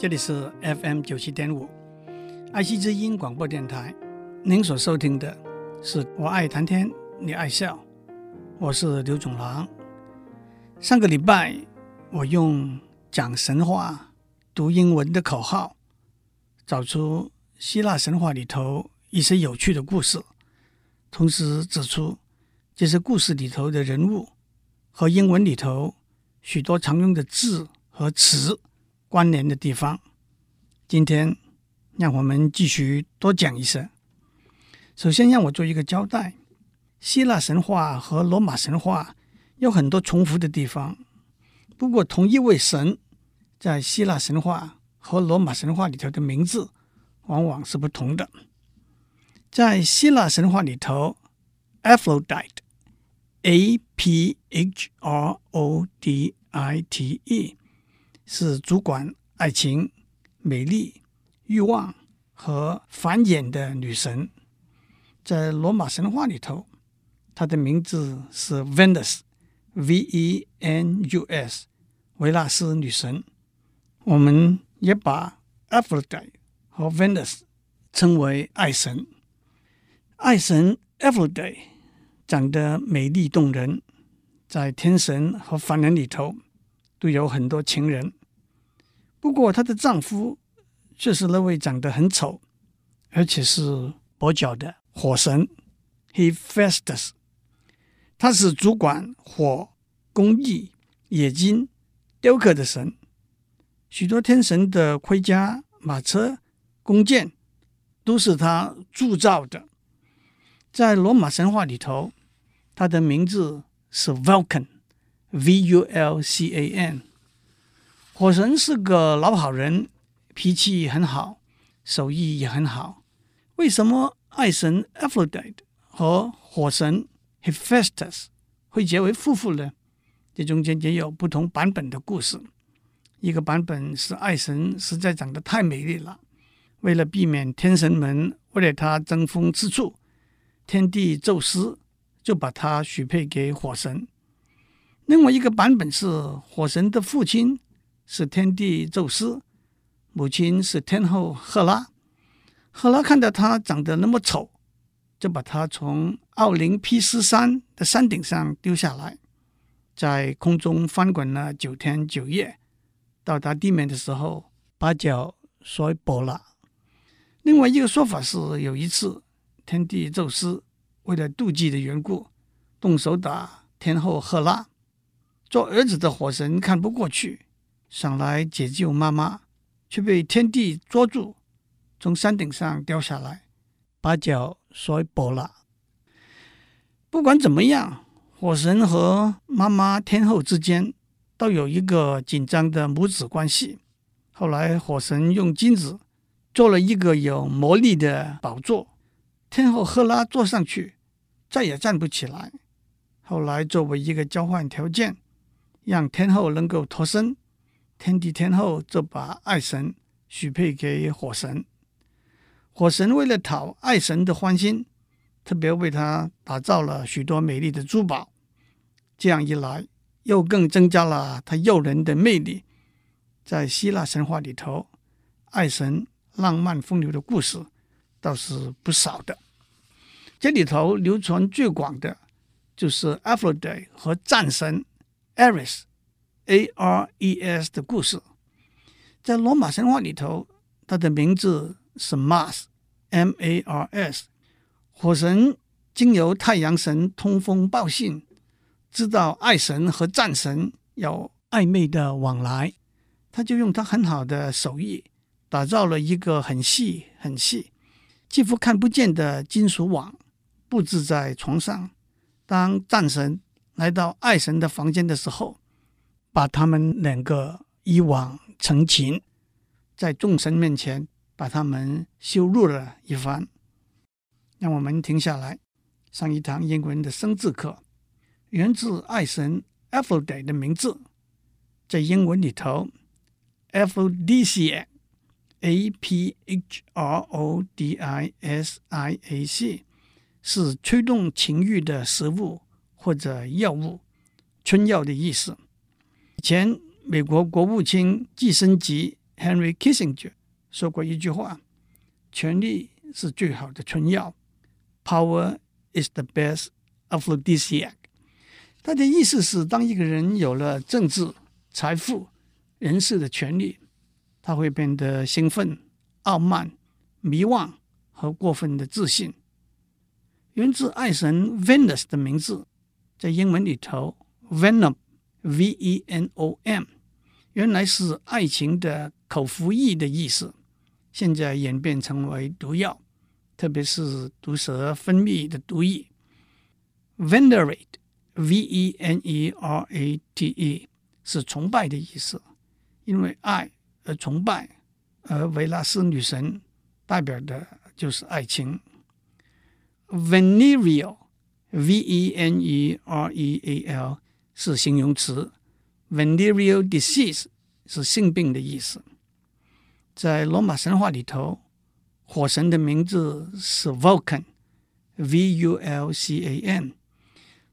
这里是 FM 九七点五，爱惜之音广播电台。您所收听的是《我爱谈天，你爱笑》，我是刘总郎。上个礼拜，我用讲神话、读英文的口号，找出希腊神话里头一些有趣的故事，同时指出这些故事里头的人物和英文里头许多常用的字和词。关联的地方，今天让我们继续多讲一些。首先，让我做一个交代：希腊神话和罗马神话有很多重复的地方，不过同一位神在希腊神话和罗马神话里头的名字往往是不同的。在希腊神话里头，Aphrodite，A P H R O D I T E。是主管爱情、美丽、欲望和繁衍的女神。在罗马神话里头，她的名字是 Venus，V-E-N-U-S，维纳斯女神。我们也把 Aphrodite 和 Venus 称为爱神。爱神 Aphrodite 长得美丽动人，在天神和凡人里头都有很多情人。不过，她的丈夫却是那位长得很丑，而且是跛脚的火神 Hephaestus。他是主管火、工艺、冶金、雕刻的神。许多天神的盔甲、马车、弓箭都是他铸造的。在罗马神话里头，他的名字是 Vulcan，V-U-L-C-A-N。火神是个老好人，脾气很好，手艺也很好。为什么爱神 Aphrodite 和火神 Hephaestus 会结为夫妇呢？这中间也有不同版本的故事。一个版本是爱神实在长得太美丽了，为了避免天神们为了她争风吃醋，天帝宙斯就把她许配给火神。另外一个版本是火神的父亲。是天帝宙斯，母亲是天后赫拉。赫拉看到他长得那么丑，就把他从奥林匹斯山的山顶上丢下来，在空中翻滚了九天九夜，到达地面的时候，把脚摔跛了。另外一个说法是，有一次天帝宙斯为了妒忌的缘故，动手打天后赫拉，做儿子的火神看不过去。想来解救妈妈，却被天帝捉住，从山顶上掉下来，把脚摔跛了。不管怎么样，火神和妈妈天后之间都有一个紧张的母子关系。后来，火神用金子做了一个有魔力的宝座，天后赫拉坐上去，再也站不起来。后来，作为一个交换条件，让天后能够脱身。天帝天后就把爱神许配给火神，火神为了讨爱神的欢心，特别为他打造了许多美丽的珠宝。这样一来，又更增加了他诱人的魅力。在希腊神话里头，爱神浪漫风流的故事倒是不少的。这里头流传最广的就是 Aphrodite 和战神 Ares。Ares 的故事，在罗马神话里头，他的名字是 Mars，M-A-R-S。火神经由太阳神通风报信，知道爱神和战神有暧昧的往来，他就用他很好的手艺，打造了一个很细很细、几乎看不见的金属网，布置在床上。当战神来到爱神的房间的时候，把他们两个一网成擒，在众神面前把他们羞辱了一番。让我们停下来上一堂英文的生字课，源自爱神 Aphrodite 的名字，在英文里头，Aphrodisiac，A-P-H-R-O-D-I-S-I-A-C，是催动情欲的食物或者药物，春药的意思。以前，美国国务卿季辛吉 Henry Kissinger 说过一句话：“权力是最好的春药，Power is the best aphrodisiac。”他的意思是，当一个人有了政治、财富、人事的权利，他会变得兴奋、傲慢、迷惘和过分的自信。源自爱神 Venus 的名字，在英文里头，Venom Venom 原来是爱情的口服液的意思，现在演变成为毒药，特别是毒蛇分泌的毒液。Venerate。V-E-N-E-R-A-T-E 是崇拜的意思，因为爱而崇拜，而维纳斯女神代表的就是爱情。Venereal，V-E-N-E-R-E-A-L 是形容词，Venereal disease 是性病的意思。在罗马神话里头，火神的名字是 Vulcan，V-U-L-C-A-N。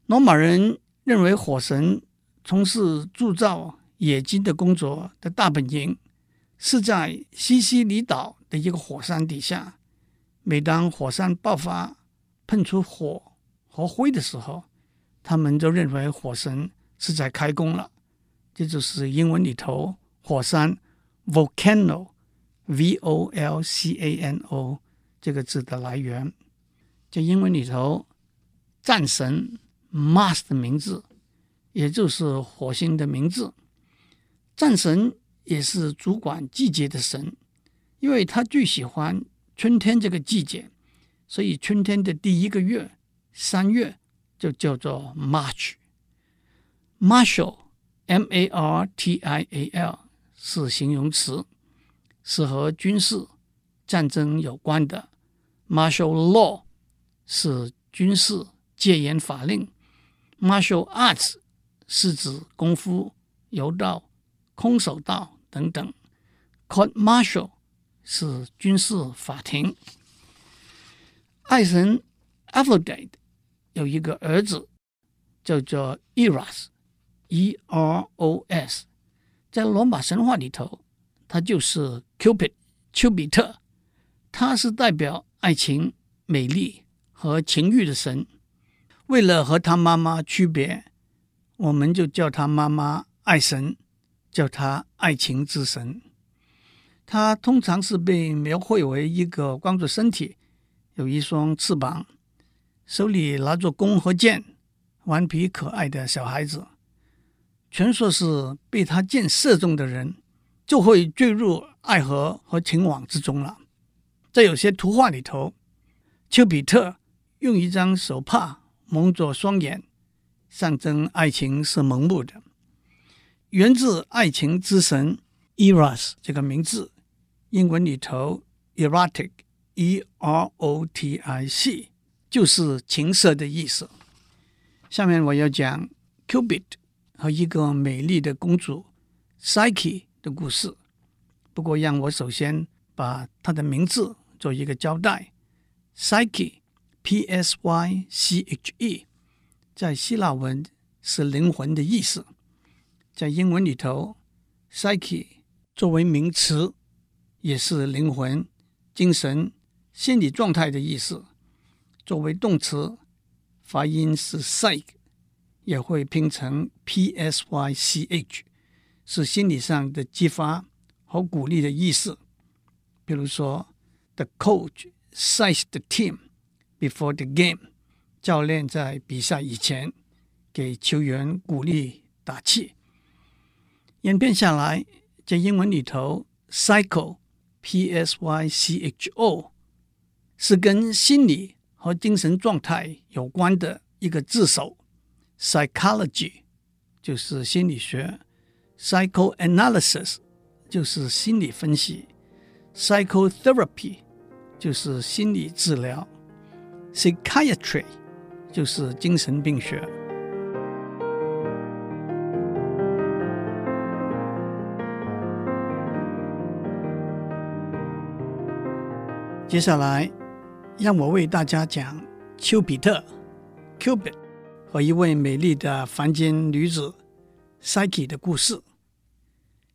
罗马人认为火神从事铸造冶金的工作的大本营是在西西里岛的一个火山底下。每当火山爆发、喷出火和灰的时候，他们就认为火神是在开工了。这就是英文里头火山 （volcano，v-o-l-c-a-n-o） 这个字的来源。在英文里头，战神。Mars 的名字，也就是火星的名字。战神也是主管季节的神，因为他最喜欢春天这个季节，所以春天的第一个月三月就叫做 March。Martial，M-A-R-T-I-A-L 是形容词，是和军事战争有关的。Martial law 是军事戒严法令。Martial arts 是指功夫、柔道、空手道等等。Court martial 是军事法庭。爱神 Aphrodite 有一个儿子叫做 Eros Eros，在罗马神话里头，他就是 Cupid 丘比特，他是代表爱情、美丽和情欲的神。为了和他妈妈区别，我们就叫他妈妈爱神，叫他爱情之神。他通常是被描绘为一个光着身体、有一双翅膀、手里拿着弓和箭、顽皮可爱的小孩子。传说是被他箭射中的人，就会坠入爱河和情网之中了。在有些图画里头，丘比特用一张手帕。蒙着双眼，象征爱情是盲目的。源自爱情之神 Eros 这个名字，英文里头 erotic，E-R-O-T-I-C 就是情色的意思。下面我要讲 Cupid 和一个美丽的公主 Psyche 的故事。不过，让我首先把她的名字做一个交代：Psyche。P-S-Y-C-H-E，在希腊文是灵魂的意思，在英文里头，psyche 作为名词也是灵魂、精神、心理状态的意思；作为动词，发音是 psych，也会拼成 P-S-Y-C-H，是心理上的激发和鼓励的意思。比如说，The coach psyched the team。Before the game，教练在比赛以前给球员鼓励打气。演变下来，在英文里头，psycho，P-S-Y-C-H-O，是跟心理和精神状态有关的一个字首。Psychology 就是心理学，Psychoanalysis 就是心理分析，Psychotherapy 就是心理治疗。Psychiatry 就是精神病学。接下来，让我为大家讲丘比特 （Cupid） 和一位美丽的凡间女子 Psyche 的故事。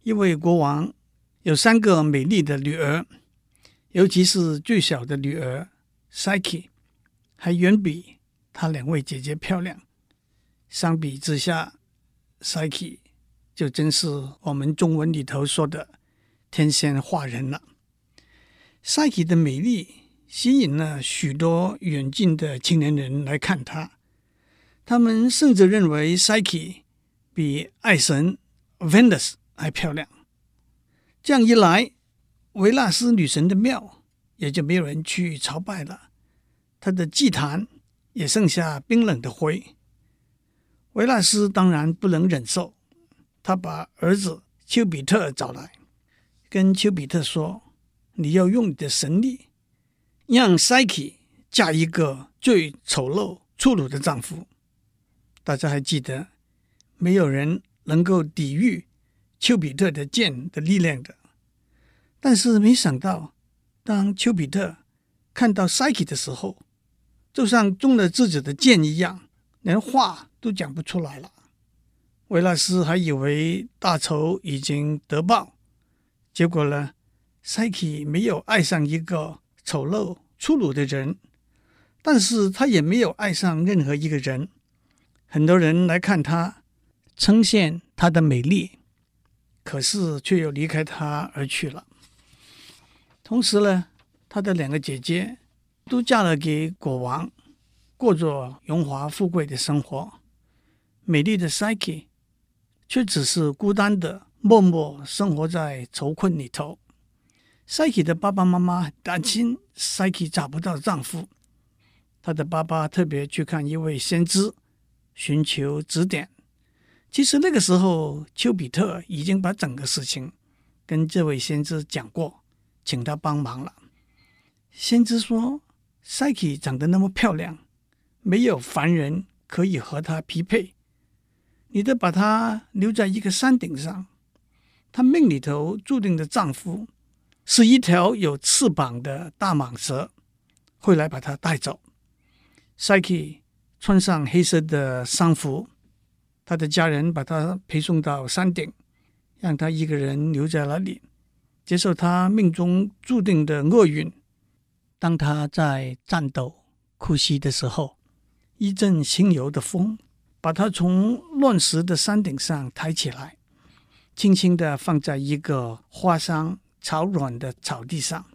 一位国王有三个美丽的女儿，尤其是最小的女儿 Psyche，还远比她两位姐姐漂亮。相比之下，Psyche 就真是我们中文里头说的天仙化人了。Psyche 的美丽吸引了许多远近的青年人来看她，他们甚至认为 Psyche 比爱神 Venus 还漂亮。这样一来，维纳斯女神的庙也就没有人去朝拜了，她的祭坛也剩下冰冷的灰。维纳斯当然不能忍受，他把儿子丘比特找来，跟丘比特说：“你要用你的神力，让 Psyche 嫁一个最丑陋、粗鲁的丈夫。”大家还记得，没有人能够抵御。丘比特的箭的力量的，但是没想到，当丘比特看到 Psyche 的时候，就像中了自己的箭一样，连话都讲不出来了。维纳斯还以为大仇已经得报，结果呢，Psyche 没有爱上一个丑陋粗鲁的人，但是他也没有爱上任何一个人。很多人来看她，称羡她的美丽。可是却又离开她而去了。同时呢，她的两个姐姐都嫁了给国王，过着荣华富贵的生活。美丽的 Psyche 却只是孤单的，默默生活在愁困里头。Psyche 的爸爸妈妈很担心 Psyche 找不到丈夫，她的爸爸特别去看一位先知，寻求指点。其实那个时候，丘比特已经把整个事情跟这位先知讲过，请他帮忙了。先知说：“Psyche 长得那么漂亮，没有凡人可以和她匹配。你得把她留在一个山顶上，她命里头注定的丈夫是一条有翅膀的大蟒蛇，会来把她带走。”Psyche 穿上黑色的丧服。他的家人把他陪送到山顶，让他一个人留在那里，接受他命中注定的厄运。当他在颤抖、哭泣的时候，一阵轻柔的风把他从乱石的山顶上抬起来，轻轻地放在一个花香草软的草地上。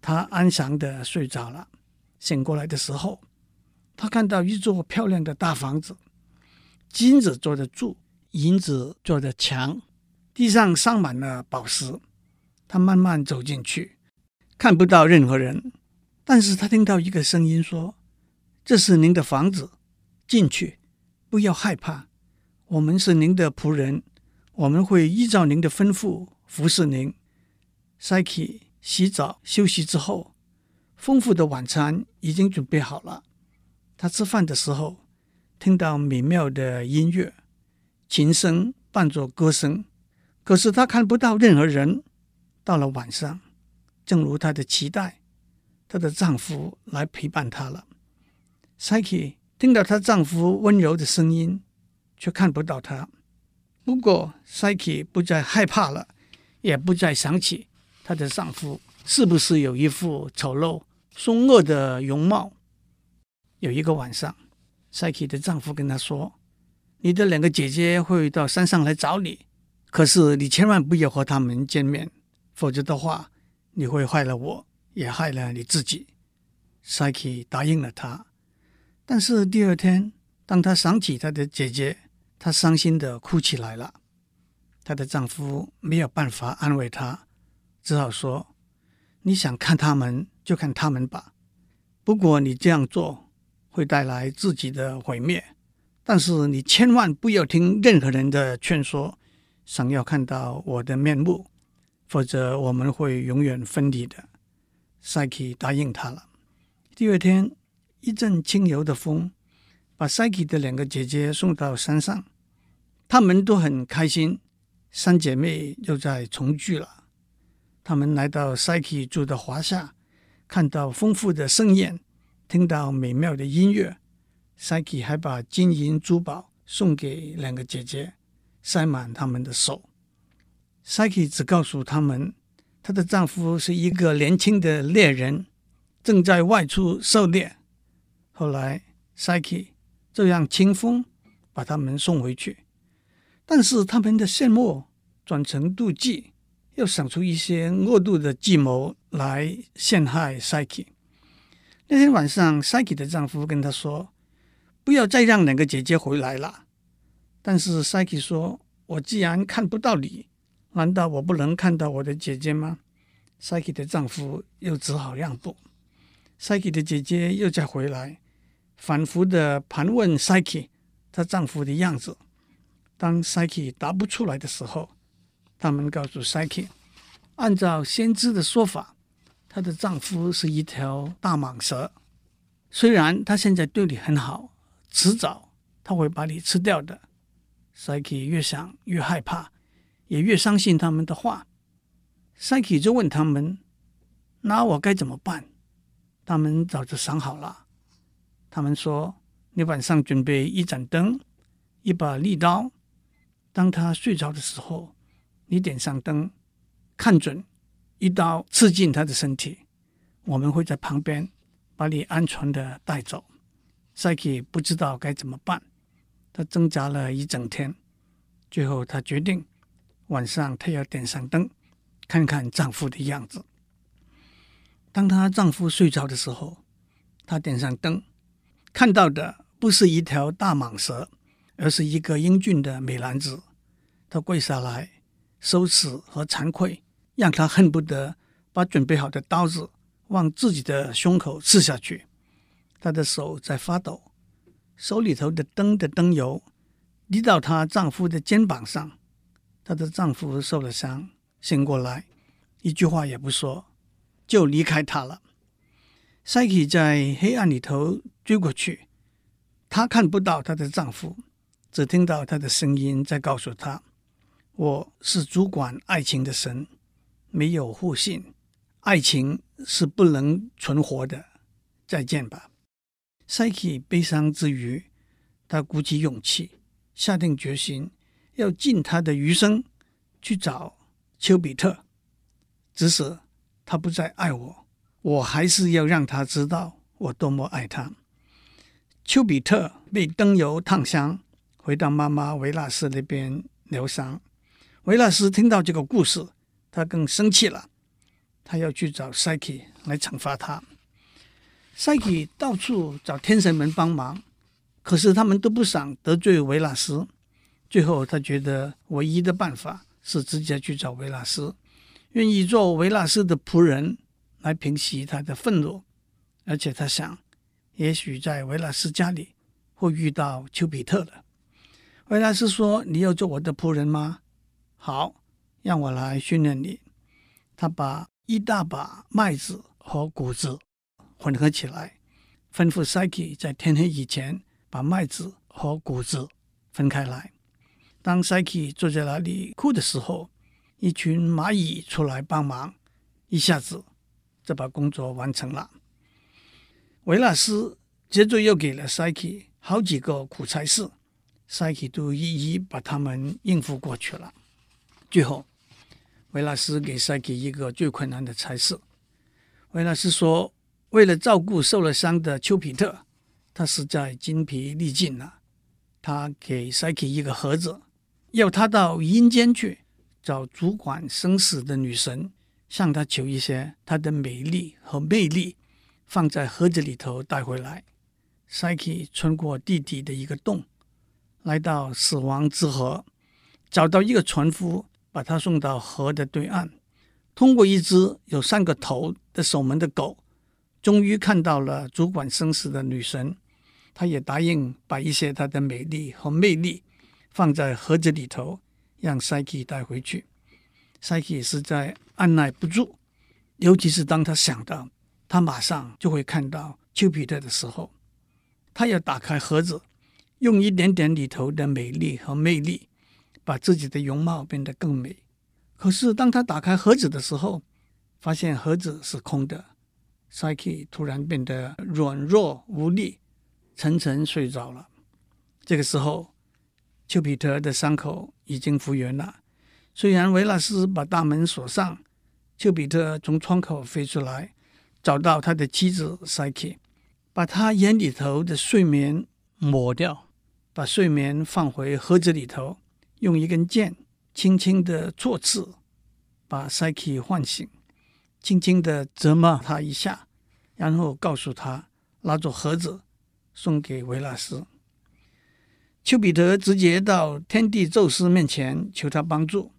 他安详地睡着了。醒过来的时候，他看到一座漂亮的大房子。金子做的柱，银子做的墙，地上上满了宝石。他慢慢走进去，看不到任何人，但是他听到一个声音说：“这是您的房子，进去，不要害怕。我们是您的仆人，我们会依照您的吩咐服侍您。”赛琪洗澡休息之后，丰富的晚餐已经准备好了。他吃饭的时候。听到美妙的音乐，琴声伴着歌声，可是她看不到任何人。到了晚上，正如她的期待，她的丈夫来陪伴她了。Psyche 听到她丈夫温柔的声音，却看不到他。不过，Psyche 不再害怕了，也不再想起她的丈夫是不是有一副丑陋凶恶的容貌。有一个晚上。Psyche 的丈夫跟她说：“你的两个姐姐会到山上来找你，可是你千万不要和他们见面，否则的话，你会害了我，也害了你自己。” Psyche 答应了他。但是第二天，当她想起她的姐姐，她伤心地哭起来了。她的丈夫没有办法安慰她，只好说：“你想看他们就看他们吧，不过你这样做。”会带来自己的毁灭，但是你千万不要听任何人的劝说，想要看到我的面目，否则我们会永远分离的。Psyche 答应他了。第二天，一阵轻柔的风把 Psyche 的两个姐姐送到山上，她们都很开心，三姐妹又在重聚了。她们来到 Psyche 住的华夏，看到丰富的盛宴。听到美妙的音乐，Psyche 还把金银珠宝送给两个姐姐，塞满他们的手。Psyche 只告诉他们，她的丈夫是一个年轻的猎人，正在外出狩猎。后来，Psyche 这样轻风把他们送回去，但是他们的羡慕转成妒忌，又想出一些恶毒的计谋来陷害 Psyche。那天晚上，Saki 的丈夫跟她说：“不要再让两个姐姐回来了。”但是 Saki 说：“我既然看不到你。”难道我不能看到我的姐姐吗？”Saki 的丈夫又只好让步。Saki 的姐姐又再回来，反复的盘问 Saki 她丈夫的样子。当 Saki 答不出来的时候，他们告诉 Saki：“ 按照先知的说法，她的丈夫是一条大蟒蛇。虽然他现在对你很好，迟早他会把你吃掉的。Psyche 越想越害怕。也越相信他们的话。Psyche 就问他们：“那我该怎么办？”他们早就想好了。他们说：“你晚上准备一盏灯，一把利刀。当他睡着的时候，你点上灯，看准，一刀刺进他的身体。我们会在旁边把你安全的带走。”Psyche 不知道该怎么办，他挣扎了一整天，最后他决定。晚上，她要点上灯，看看丈夫的样子。当她丈夫睡着的时候，她点上灯，看到的不是一条大蟒蛇，而是一个英俊的美男子。她跪下来，羞耻和惭愧让她恨不得把准备好的刀子往自己的胸口刺下去。她的手在发抖，手里头的灯的灯油滴到她丈夫的肩膀上。她的丈夫受了伤，醒过来，一句话也不说，就离开她了。Psyche 在黑暗里头追过去，她看不到她的丈夫，只听到他的声音在告诉她：“我是主管爱情的神，没有互信，爱情是不能存活的。再见吧。” Psyche 悲伤之余，她鼓起勇气，下定决心。要尽他的余生去找丘比特，即使他不再爱我，我还是要让他知道我多么爱他。丘比特被灯油烫伤，回到妈妈维纳斯那边疗伤。维纳斯听到这个故事，他更生气了，他要去找 Psyche 来惩罚他。Psyche 到处找天神们帮忙，可是他们都不想得罪维纳斯。最后，他觉得唯一的办法是直接去找维纳斯，愿意做维纳斯的仆人来平息他的愤怒。而且他想，也许在维纳斯家里会遇到丘比特了。维纳斯说：“你要做我的仆人吗？好，让我来训练你。”他把一大把麦子和谷子混合起来，吩咐 Psyche 在天黑以前把麦子和谷子分开来。当 Psyche 坐在那里哭的时候，一群蚂蚁出来帮忙，一下子就把工作完成了。维纳斯接着又给了 Psyche 好几个苦差事，Psyche 都一一把他们应付过去了。最后，维纳斯给 Psyche 一个最困难的差事。维纳斯说：“为了照顾受了伤的丘比特，他实在筋疲力尽了。他给 Psyche 一个盒子。”要他到阴间去找主管生死的女神，向她求一些她的美丽和魅力，放在盒子里头带回来。Psyche 穿过地底的一个洞，来到死亡之河，找到一个船夫，把他送到河的对岸。通过一只有三个头的守门的狗，终于看到了主管生死的女神。他也答应把一些她的美丽和魅力。放在盒子里头，让 Psyche 带回去。Psyche 实在按耐不住，尤其是当他想到他马上就会看到丘比特的时候，他要打开盒子，用一点点里头的美丽和魅力，把自己的容貌变得更美。可是当他打开盒子的时候，发现盒子是空的，Psyche 突然变得软弱无力，沉沉睡着了。这个时候。丘比特的伤口已经复原了，虽然维纳斯把大门锁上，丘比特从窗口飞出来，找到他的妻子 Psyche，把他眼里头的睡眠抹掉，把睡眠放回盒子里头，用一根箭轻轻的戳刺，把 Psyche 唤醒，轻轻的责骂他一下，然后告诉他拿着盒子送给维纳斯。丘比特直接到天帝宙斯面前求他帮助。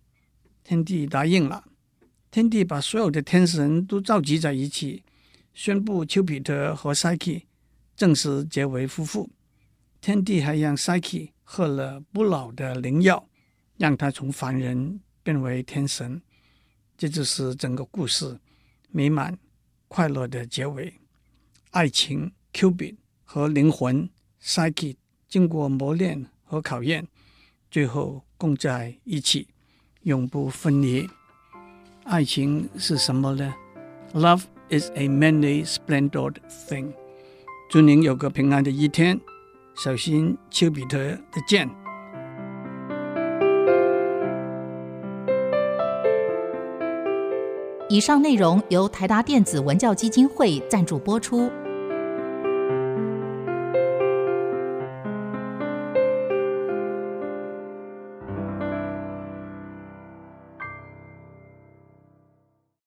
天帝答应了，天帝把所有的天神都召集在一起，宣布丘比特和 Psyche 正式结为夫妇。天帝还让 Psyche 喝了不老的灵药，让他从凡人变为天神。这就是整个故事美满快乐的结尾。爱情 Cupid 和灵魂 Psyche 经过磨练和考验，最后共在一起。永不分离。爱情是什么呢？Love is a many splendid thing。祝您有个平安的一天，小心丘比特的箭。以上内容由台达电子文教基金会赞助播出。